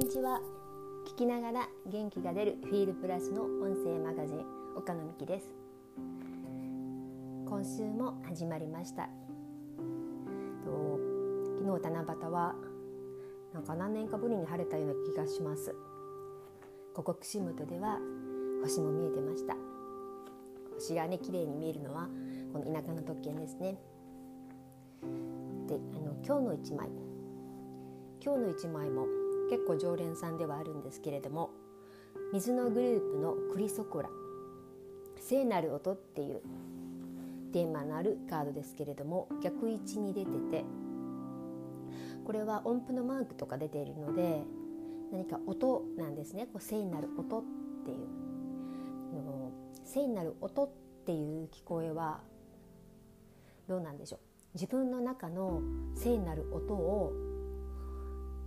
にちは。聞きながら元気が出るフィールプラスの音声マガジン岡野美希です。今週も始まりました。昨日七夕はなんか何年かぶりに晴れたような気がします。ここ串本では星も見えてました。星がね綺麗に見えるのはこの田舎の特権ですね。であの今日の一枚。今日の一枚も結構常連さんではあるんですけれども水のグループのクリソコラ聖なる音っていうテーマのあるカードですけれども逆位置に出ててこれは音符のマークとか出ているので何か音なんですね。こう聖なる音っていう聖なる音っていう聞こえはどうなんでしょう。自分の中の聖なる音を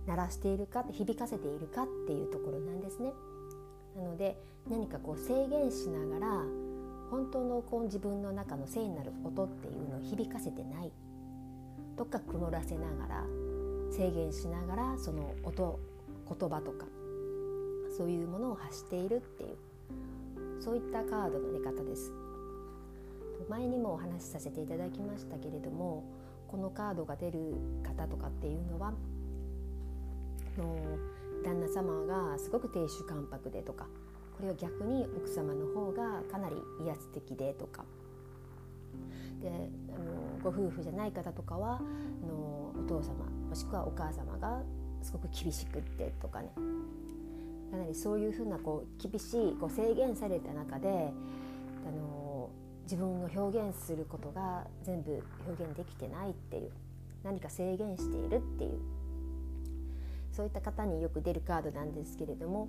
鳴らしているか響かせているかっていうところなんですね。なので何かこう制限しながら本当のこう自分の中の聖なる音っていうのを響かせてないとか曇らせながら制限しながらその音言葉とかそういうものを発しているっていうそういったカードの出方です。前にもお話しさせていただきましたけれどもこのカードが出る方とかっていうのはの旦那様がすごく亭主関白でとかこれは逆に奥様の方がかなり威圧的でとか。であのご夫婦じゃない方とかはあのお父様もしくはお母様がすごく厳しくってとかね。かなりそういうふうなこう厳しいこう制限された中であの自分を表現することが全部表現できてないっていう何か制限しているっていうそういった方によく出るカードなんですけれども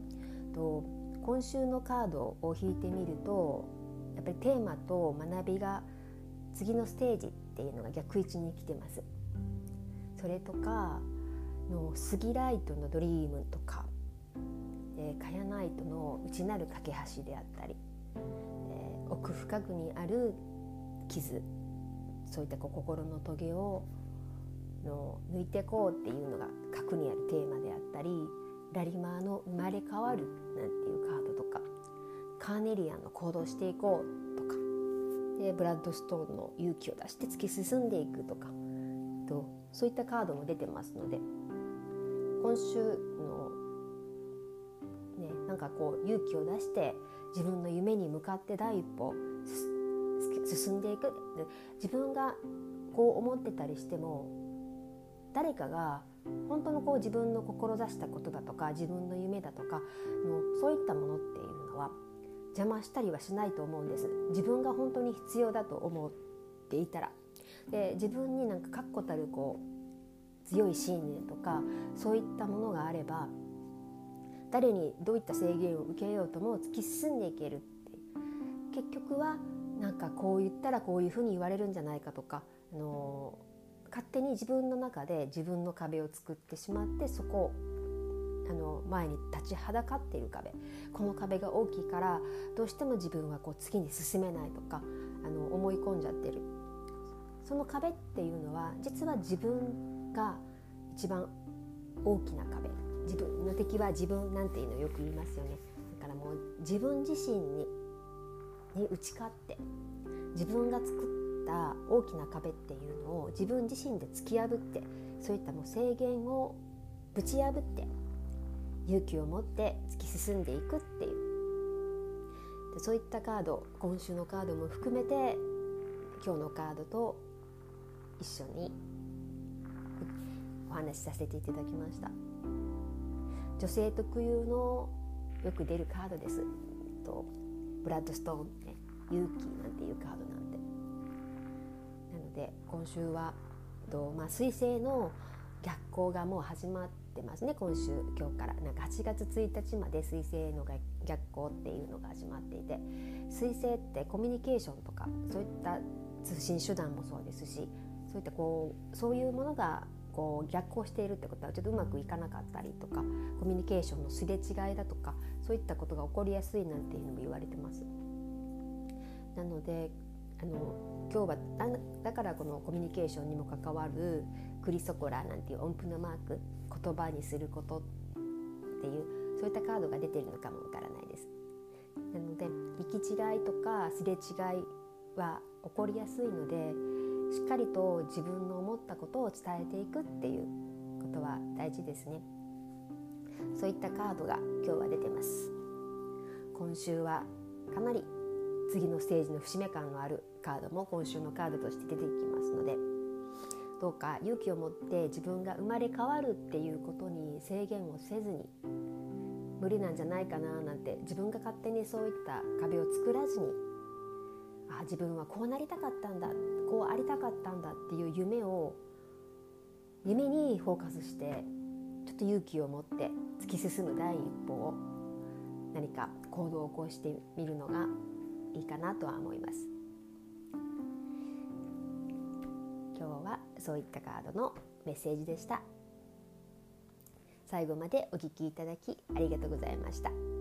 と今週のカードを引いてみるとやっぱりテーマと学びが次のステージっていうのが逆位置に来てます。それとかのスギライトのドリームとか、えー、カヤナイトの内なる架け橋であったり、えー、奥深くにある傷そういったこう心のトゲをの抜いてこうっていうのが核にあるテーマであったりラリマーの生まれ変わるなんていうカードとかカーネリアンの行動していこうとかでブラッドストーンの勇気を出して突き進んでいくとかとそういったカードも出てますので今週のねなんかこう勇気を出して自分の夢に向かって第一歩進んでいく。自分がこう思ってたりしても誰かが本当のこう自分の志したことだとか自分の夢だとかのそういったものっていうのは邪魔したりはしないと思うんです。自分が本当に必要だと思っていたら。で自分になんか確固たるこう強い信念とかそういったものがあれば誰にどういった制限を受けようとも突き進んでいけるって。結局はなんかこう言ったらこういうふうに言われるんじゃないかとか、あの手に自分の中で自分の壁を作ってしまってそこをあの前に立ちはだかっている壁。この壁が大きいからどうしても自分はこう次に進めないとかあの思い込んじゃってる。その壁っていうのは実は自分が一番大きな壁。自分の敵は自分なんていうのよく言いますよね。だからもう自分自身にに打ち勝って自分が作ってた大きな壁っていうのを自分自身で突き破ってそういったもう制限をぶち破って勇気を持って突き進んでいくっていう。でそういったカード今週のカードも含めて今日のカードと一緒にお話しさせていただきました。女性特有のよく出るカードです。とブラッドストーンね勇気なんていうカードなんでなので今週はと、まあ、彗星の逆行がもう始まってますね今週今日からなんか8月1日まで彗星の逆行っていうのが始まっていて彗星ってコミュニケーションとかそういった通信手段もそうですしそういったこうそういうものがこう逆行しているってことはちょっとうまくいかなかったりとかコミュニケーションのすれ違いだとかそういったことが起こりやすいなんていうのも言われてます。なのであの今日はだからこのコミュニケーションにも関わるクリソコラなんていう音符のマーク言葉にすることっていうそういったカードが出てるのかもわからないです。なので行き違いとかすれ違いは起こりやすいのでしっかりと自分の思ったことを伝えていくっていうことは大事ですね。そういったカードが今日は出てます。今週はかなり次のステージの節目感のあるカードも今週のカードとして出てきますのでどうか勇気を持って自分が生まれ変わるっていうことに制限をせずに無理なんじゃないかななんて自分が勝手にそういった壁を作らずにあ自分はこうなりたかったんだこうありたかったんだっていう夢を夢にフォーカスしてちょっと勇気を持って突き進む第一歩を何か行動を起こしてみるのがいいかなとは思います。今日はそういったカードのメッセージでした。最後までお聴きいただきありがとうございました。